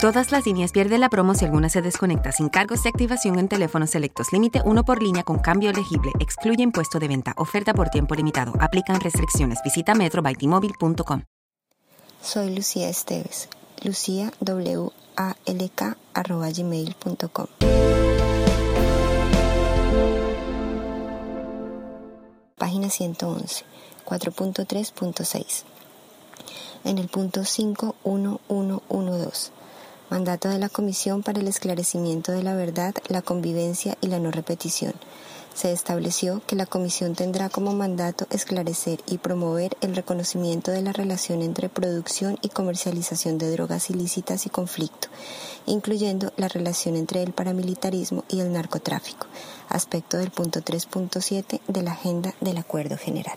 Todas las líneas pierden la promo si alguna se desconecta sin cargos de activación en teléfonos selectos. Límite uno por línea con cambio elegible. Excluye impuesto de venta. Oferta por tiempo limitado. Aplican restricciones. Visita metrobytmobile.com. Soy Lucía Esteves. Lucía W A L K arroba gmail.com. Página 111, 4.3.6. En el punto 51112. Mandato de la Comisión para el Esclarecimiento de la Verdad, la Convivencia y la No Repetición. Se estableció que la Comisión tendrá como mandato esclarecer y promover el reconocimiento de la relación entre producción y comercialización de drogas ilícitas y conflicto, incluyendo la relación entre el paramilitarismo y el narcotráfico, aspecto del punto 3.7 de la Agenda del Acuerdo General.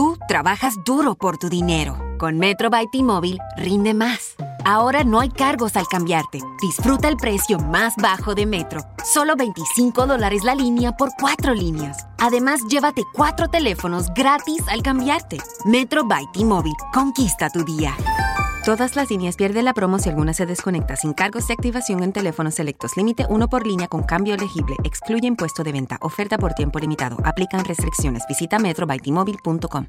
Tú trabajas duro por tu dinero. Con Metro by T-Mobile rinde más. Ahora no hay cargos al cambiarte. Disfruta el precio más bajo de Metro. Solo 25 dólares la línea por cuatro líneas. Además, llévate cuatro teléfonos gratis al cambiarte. Metro by T-Mobile. Conquista tu día. Todas las líneas pierden la promo si alguna se desconecta sin cargos de activación en teléfonos selectos. Límite uno por línea con cambio elegible. Excluye impuesto de venta. Oferta por tiempo limitado. Aplican restricciones. Visita metrobytmobile.com.